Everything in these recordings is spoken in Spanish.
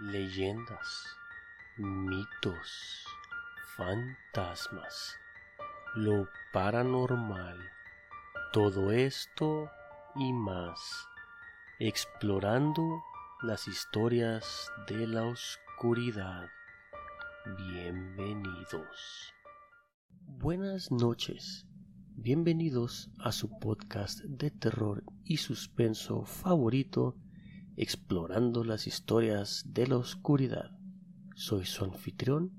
leyendas, mitos, fantasmas, lo paranormal, todo esto y más, explorando las historias de la oscuridad. Bienvenidos. Buenas noches. Bienvenidos a su podcast de terror y suspenso favorito explorando las historias de la oscuridad. Soy su anfitrión,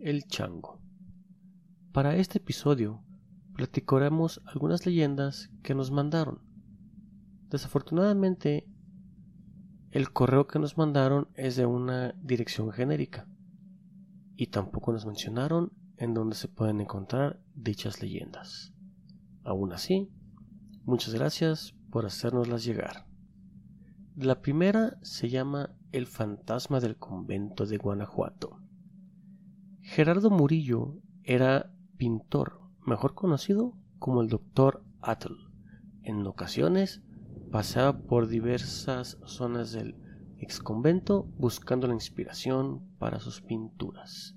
el Chango. Para este episodio platicaremos algunas leyendas que nos mandaron. Desafortunadamente, el correo que nos mandaron es de una dirección genérica y tampoco nos mencionaron en dónde se pueden encontrar dichas leyendas. Aún así, muchas gracias por hacérnoslas llegar. La primera se llama El fantasma del convento de Guanajuato. Gerardo Murillo era pintor, mejor conocido como el doctor Atl. En ocasiones pasaba por diversas zonas del exconvento buscando la inspiración para sus pinturas.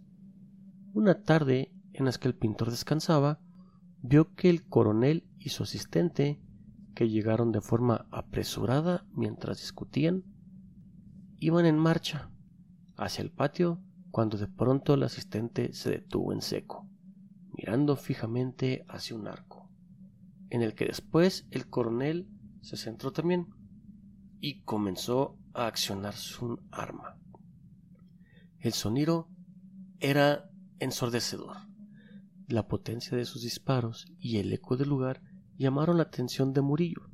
Una tarde en la que el pintor descansaba, vio que el coronel y su asistente que llegaron de forma apresurada mientras discutían, iban en marcha hacia el patio cuando de pronto el asistente se detuvo en seco, mirando fijamente hacia un arco, en el que después el coronel se centró también y comenzó a accionar su arma. El sonido era ensordecedor. La potencia de sus disparos y el eco del lugar llamaron la atención de Murillo,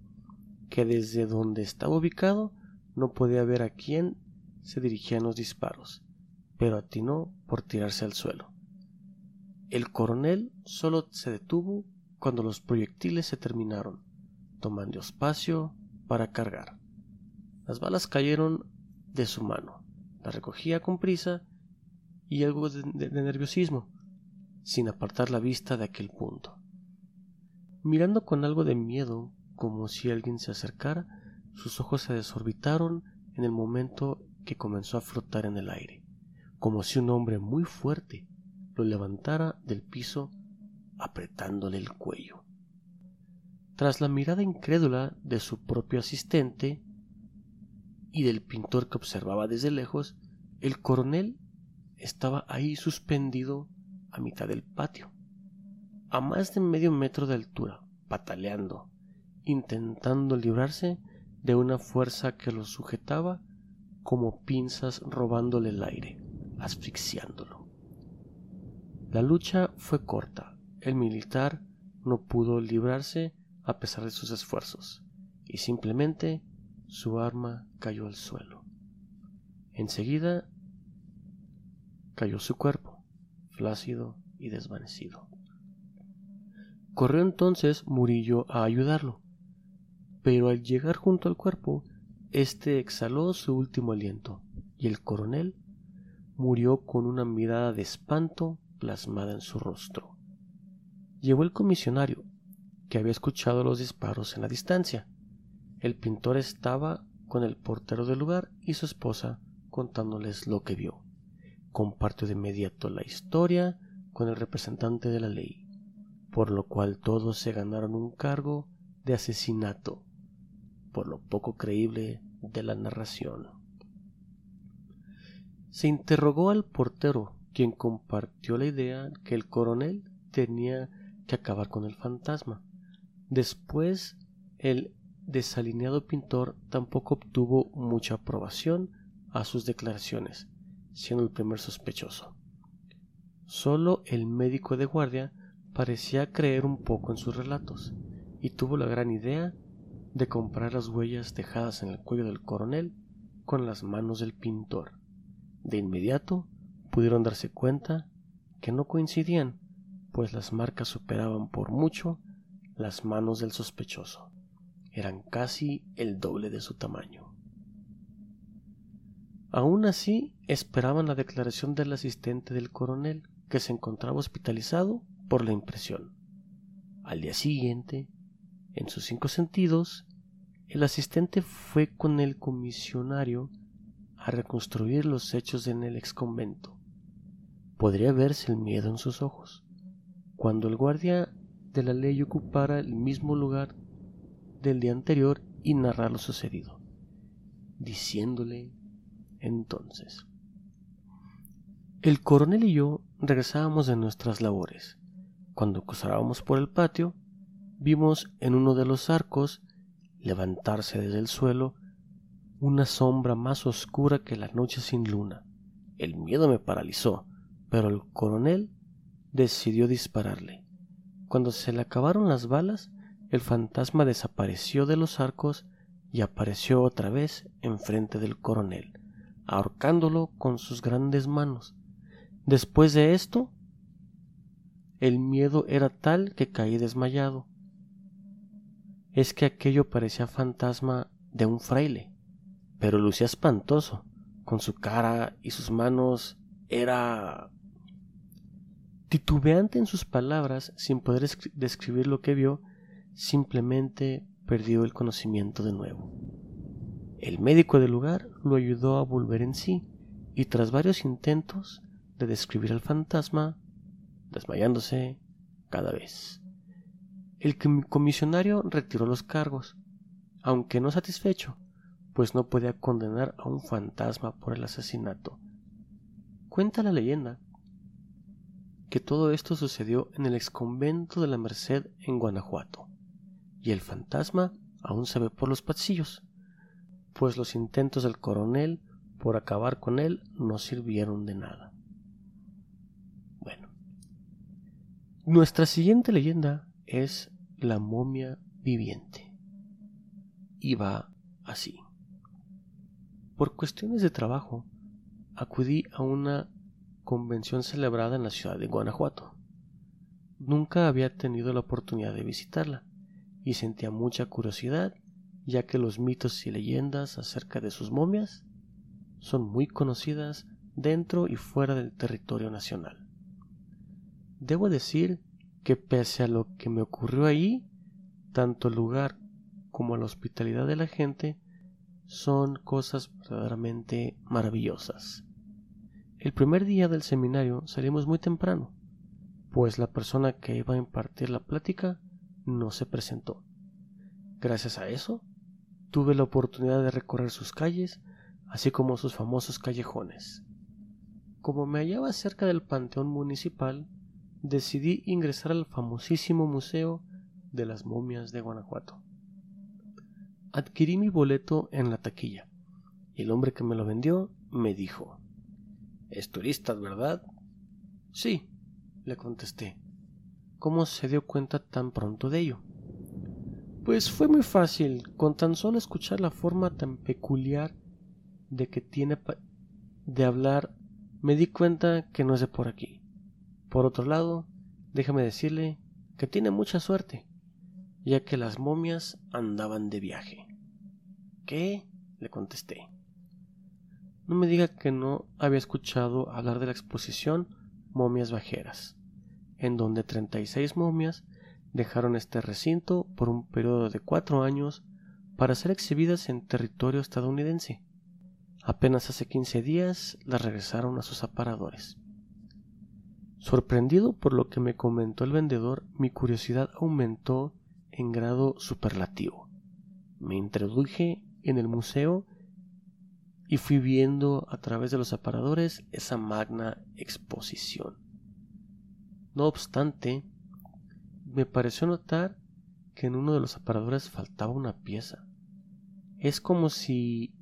que desde donde estaba ubicado no podía ver a quién se dirigían los disparos, pero atinó por tirarse al suelo. El coronel solo se detuvo cuando los proyectiles se terminaron, tomando espacio para cargar. Las balas cayeron de su mano, la recogía con prisa y algo de, de nerviosismo, sin apartar la vista de aquel punto. Mirando con algo de miedo, como si alguien se acercara, sus ojos se desorbitaron en el momento que comenzó a flotar en el aire, como si un hombre muy fuerte lo levantara del piso apretándole el cuello. Tras la mirada incrédula de su propio asistente y del pintor que observaba desde lejos, el coronel estaba ahí suspendido a mitad del patio a más de medio metro de altura, pataleando, intentando librarse de una fuerza que lo sujetaba como pinzas robándole el aire, asfixiándolo. La lucha fue corta. El militar no pudo librarse a pesar de sus esfuerzos, y simplemente su arma cayó al suelo. Enseguida cayó su cuerpo, flácido y desvanecido. Corrió entonces Murillo a ayudarlo, pero al llegar junto al cuerpo, éste exhaló su último aliento, y el coronel murió con una mirada de espanto plasmada en su rostro. Llegó el comisionario, que había escuchado los disparos en la distancia. El pintor estaba con el portero del lugar y su esposa contándoles lo que vio. Compartió de inmediato la historia con el representante de la ley por lo cual todos se ganaron un cargo de asesinato, por lo poco creíble de la narración. Se interrogó al portero, quien compartió la idea que el coronel tenía que acabar con el fantasma. Después, el desalineado pintor tampoco obtuvo mucha aprobación a sus declaraciones, siendo el primer sospechoso. Solo el médico de guardia parecía creer un poco en sus relatos y tuvo la gran idea de comprar las huellas dejadas en el cuello del coronel con las manos del pintor. De inmediato pudieron darse cuenta que no coincidían, pues las marcas superaban por mucho las manos del sospechoso. Eran casi el doble de su tamaño. Aún así, esperaban la declaración del asistente del coronel, que se encontraba hospitalizado por la impresión. Al día siguiente, en sus cinco sentidos, el asistente fue con el comisionario a reconstruir los hechos en el exconvento. Podría verse el miedo en sus ojos. Cuando el guardia de la ley ocupara el mismo lugar del día anterior y narrar lo sucedido, diciéndole entonces. El coronel y yo regresábamos de nuestras labores. Cuando cruzábamos por el patio, vimos en uno de los arcos levantarse desde el suelo una sombra más oscura que la noche sin luna. El miedo me paralizó, pero el coronel decidió dispararle. Cuando se le acabaron las balas, el fantasma desapareció de los arcos y apareció otra vez enfrente del coronel, ahorcándolo con sus grandes manos. Después de esto, el miedo era tal que caí desmayado. Es que aquello parecía fantasma de un fraile pero lucía espantoso, con su cara y sus manos era titubeante en sus palabras, sin poder describir lo que vio, simplemente perdió el conocimiento de nuevo. El médico del lugar lo ayudó a volver en sí, y tras varios intentos de describir al fantasma, desmayándose cada vez. El comisionario retiró los cargos, aunque no satisfecho, pues no podía condenar a un fantasma por el asesinato. Cuenta la leyenda que todo esto sucedió en el exconvento de la Merced en Guanajuato, y el fantasma aún se ve por los pasillos, pues los intentos del coronel por acabar con él no sirvieron de nada. Bueno, nuestra siguiente leyenda es la momia viviente, y va así. Por cuestiones de trabajo, acudí a una convención celebrada en la ciudad de Guanajuato. Nunca había tenido la oportunidad de visitarla y sentía mucha curiosidad ya que los mitos y leyendas acerca de sus momias son muy conocidas dentro y fuera del territorio nacional. Debo decir que pese a lo que me ocurrió ahí, tanto el lugar como la hospitalidad de la gente son cosas verdaderamente maravillosas. El primer día del seminario salimos muy temprano, pues la persona que iba a impartir la plática no se presentó. Gracias a eso, tuve la oportunidad de recorrer sus calles, así como sus famosos callejones. Como me hallaba cerca del Panteón Municipal, decidí ingresar al famosísimo Museo de las Momias de Guanajuato. Adquirí mi boleto en la taquilla y el hombre que me lo vendió me dijo Es turista, ¿verdad? Sí, le contesté. ¿Cómo se dio cuenta tan pronto de ello? Pues fue muy fácil, con tan solo escuchar la forma tan peculiar de que tiene de hablar, me di cuenta que no es de por aquí. Por otro lado, déjame decirle que tiene mucha suerte ya que las momias andaban de viaje. ¿Qué? le contesté. No me diga que no había escuchado hablar de la exposición Momias Bajeras, en donde 36 momias dejaron este recinto por un periodo de cuatro años para ser exhibidas en territorio estadounidense. Apenas hace 15 días las regresaron a sus aparadores. Sorprendido por lo que me comentó el vendedor, mi curiosidad aumentó en grado superlativo. Me introduje en el museo y fui viendo a través de los aparadores esa magna exposición. No obstante, me pareció notar que en uno de los aparadores faltaba una pieza. Es como si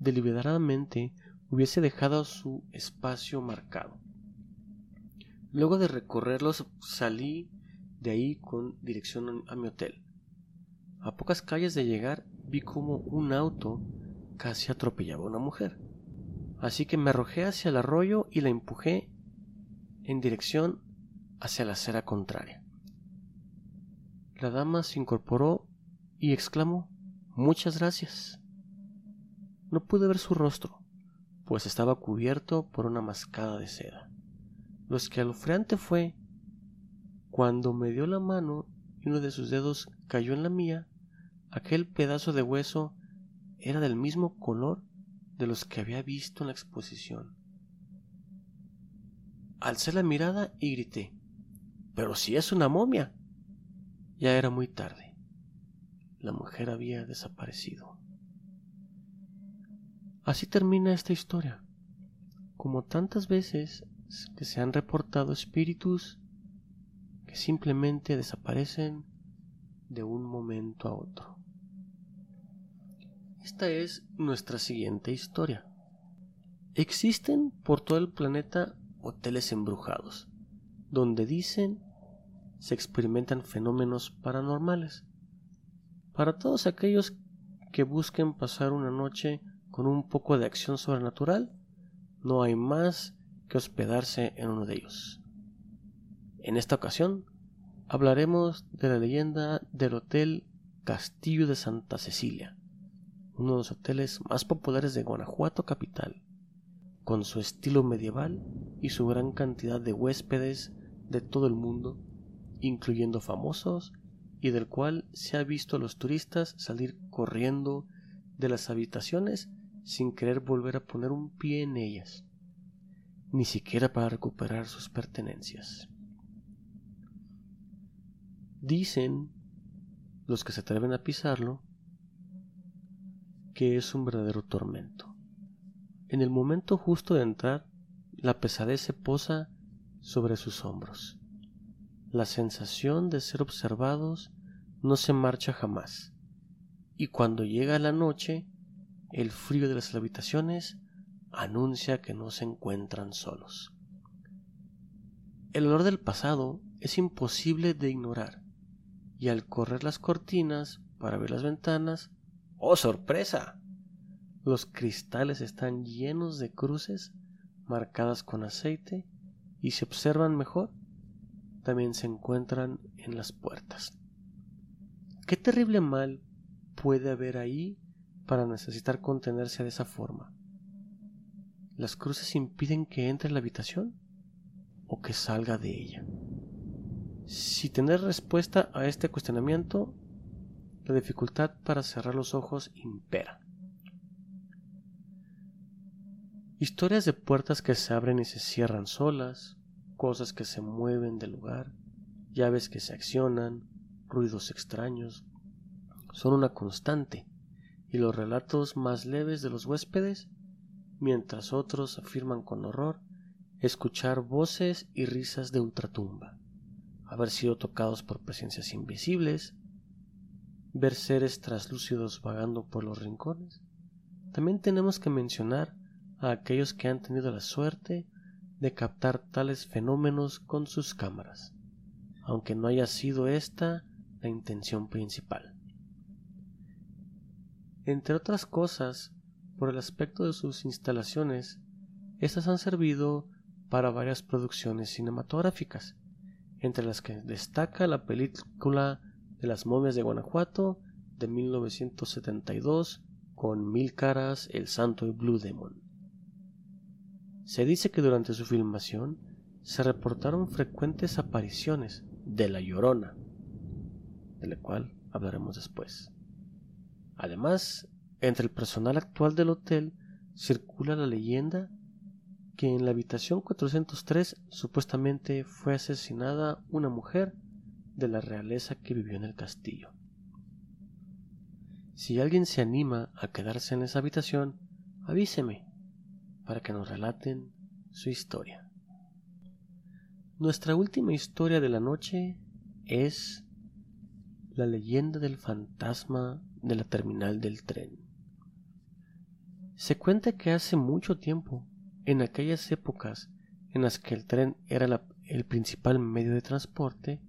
deliberadamente hubiese dejado su espacio marcado. Luego de recorrerlos salí de ahí con dirección a mi hotel. A pocas calles de llegar vi como un auto casi atropellaba a una mujer. Así que me arrojé hacia el arroyo y la empujé en dirección hacia la acera contraria. La dama se incorporó y exclamó Muchas gracias. No pude ver su rostro, pues estaba cubierto por una mascada de seda. Lo escalofriante fue cuando me dio la mano y uno de sus dedos cayó en la mía, aquel pedazo de hueso era del mismo color de los que había visto en la exposición. Alcé la mirada y grité, pero si es una momia. Ya era muy tarde. La mujer había desaparecido. Así termina esta historia. Como tantas veces que se han reportado espíritus que simplemente desaparecen de un momento a otro. Esta es nuestra siguiente historia. Existen por todo el planeta hoteles embrujados, donde dicen se experimentan fenómenos paranormales. Para todos aquellos que busquen pasar una noche con un poco de acción sobrenatural, no hay más que hospedarse en uno de ellos. En esta ocasión hablaremos de la leyenda del Hotel Castillo de Santa Cecilia, uno de los hoteles más populares de Guanajuato capital, con su estilo medieval y su gran cantidad de huéspedes de todo el mundo, incluyendo famosos, y del cual se ha visto a los turistas salir corriendo de las habitaciones sin querer volver a poner un pie en ellas, ni siquiera para recuperar sus pertenencias. Dicen los que se atreven a pisarlo que es un verdadero tormento. En el momento justo de entrar, la pesadez se posa sobre sus hombros. La sensación de ser observados no se marcha jamás, y cuando llega la noche, el frío de las habitaciones anuncia que no se encuentran solos. El olor del pasado es imposible de ignorar, y al correr las cortinas para ver las ventanas, ¡oh sorpresa! Los cristales están llenos de cruces marcadas con aceite y si observan mejor, también se encuentran en las puertas. ¿Qué terrible mal puede haber ahí para necesitar contenerse de esa forma? ¿Las cruces impiden que entre en la habitación o que salga de ella? Si tener respuesta a este cuestionamiento, la dificultad para cerrar los ojos impera. Historias de puertas que se abren y se cierran solas, cosas que se mueven del lugar, llaves que se accionan, ruidos extraños, son una constante, y los relatos más leves de los huéspedes, mientras otros afirman con horror escuchar voces y risas de ultratumba, haber sido tocados por presencias invisibles, ver seres traslúcidos vagando por los rincones. También tenemos que mencionar a aquellos que han tenido la suerte de captar tales fenómenos con sus cámaras, aunque no haya sido esta la intención principal. Entre otras cosas, por el aspecto de sus instalaciones, estas han servido para varias producciones cinematográficas, entre las que destaca la película de las momias de Guanajuato de 1972 con Mil Caras, El Santo y Blue Demon. Se dice que durante su filmación se reportaron frecuentes apariciones de la Llorona, de la cual hablaremos después. Además, entre el personal actual del hotel circula la leyenda que en la habitación 403 supuestamente fue asesinada una mujer de la realeza que vivió en el castillo. Si alguien se anima a quedarse en esa habitación, avíseme para que nos relaten su historia. Nuestra última historia de la noche es la leyenda del fantasma de la terminal del tren. Se cuenta que hace mucho tiempo, en aquellas épocas en las que el tren era el principal medio de transporte,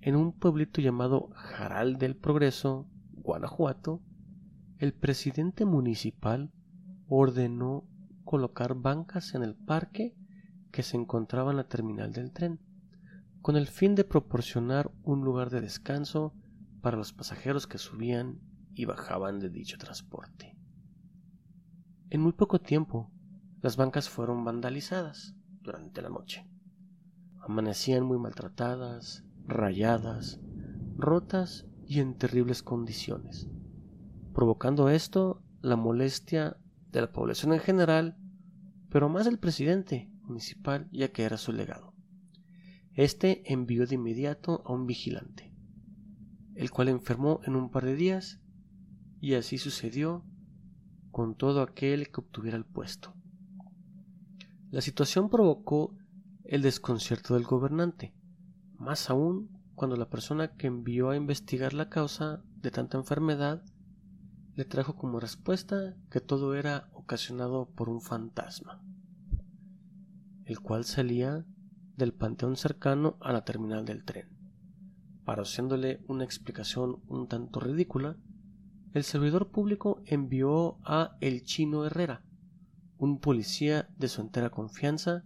en un pueblito llamado Jaral del Progreso, Guanajuato, el presidente municipal ordenó colocar bancas en el parque que se encontraba en la terminal del tren, con el fin de proporcionar un lugar de descanso para los pasajeros que subían y bajaban de dicho transporte. En muy poco tiempo, las bancas fueron vandalizadas durante la noche. Amanecían muy maltratadas, rayadas, rotas y en terribles condiciones, provocando esto la molestia de la población en general, pero más del presidente municipal ya que era su legado. Este envió de inmediato a un vigilante, el cual enfermó en un par de días y así sucedió con todo aquel que obtuviera el puesto. La situación provocó el desconcierto del gobernante, más aún cuando la persona que envió a investigar la causa de tanta enfermedad le trajo como respuesta que todo era ocasionado por un fantasma, el cual salía del panteón cercano a la terminal del tren. Para haciéndole una explicación un tanto ridícula, el servidor público envió a el chino Herrera, un policía de su entera confianza,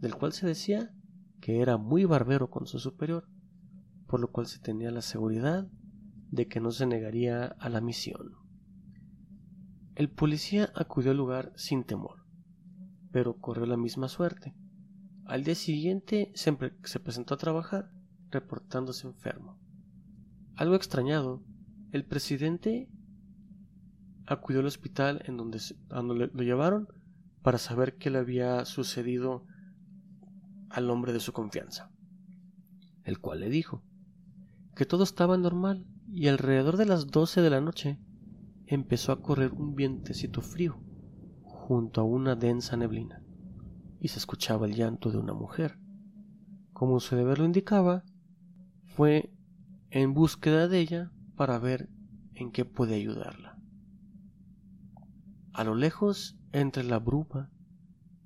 del cual se decía que era muy barbero con su superior, por lo cual se tenía la seguridad de que no se negaría a la misión. El policía acudió al lugar sin temor, pero corrió la misma suerte. Al día siguiente se, presentó a trabajar, reportándose enfermo. Algo extrañado, el presidente acudió al hospital en donde, lo llevaron para saber qué le había sucedido al hombre de su confianza, el cual le dijo que todo estaba normal y alrededor de las doce de la noche empezó a correr un vientecito frío junto a una densa neblina y se escuchaba el llanto de una mujer. Como su deber lo indicaba, fue en búsqueda de ella para ver en qué puede ayudarla. A lo lejos, entre la bruma,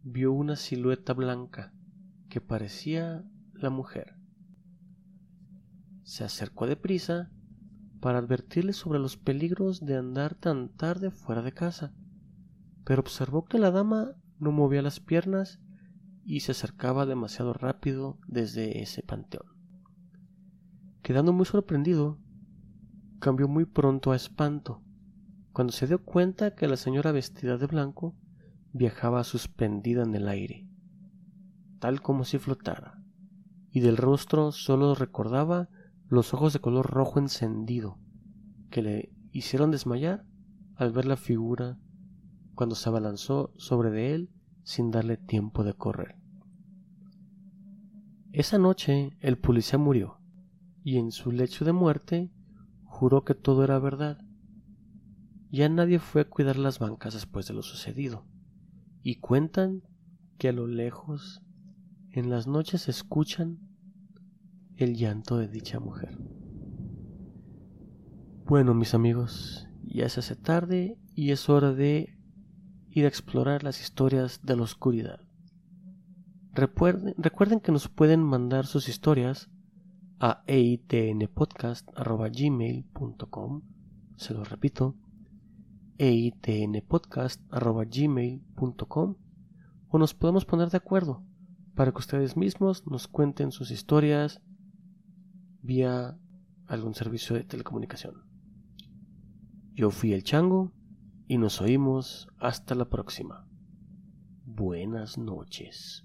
vio una silueta blanca que parecía la mujer. Se acercó deprisa para advertirle sobre los peligros de andar tan tarde fuera de casa, pero observó que la dama no movía las piernas y se acercaba demasiado rápido desde ese panteón. Quedando muy sorprendido, cambió muy pronto a espanto, cuando se dio cuenta que la señora vestida de blanco viajaba suspendida en el aire, tal como si flotara, y del rostro solo recordaba los ojos de color rojo encendido, que le hicieron desmayar al ver la figura cuando se abalanzó sobre de él sin darle tiempo de correr. Esa noche el policía murió, y en su lecho de muerte juró que todo era verdad. Ya nadie fue a cuidar las bancas después de lo sucedido, y cuentan que a lo lejos, en las noches escuchan el llanto de dicha mujer. Bueno, mis amigos, ya se hace tarde y es hora de ir a explorar las historias de la oscuridad. Recuerden, recuerden que nos pueden mandar sus historias a eitnpodcast.gmail.com Se lo repito, eitnpodcast.gmail.com o nos podemos poner de acuerdo para que ustedes mismos nos cuenten sus historias vía algún servicio de telecomunicación. Yo fui el chango y nos oímos hasta la próxima. Buenas noches.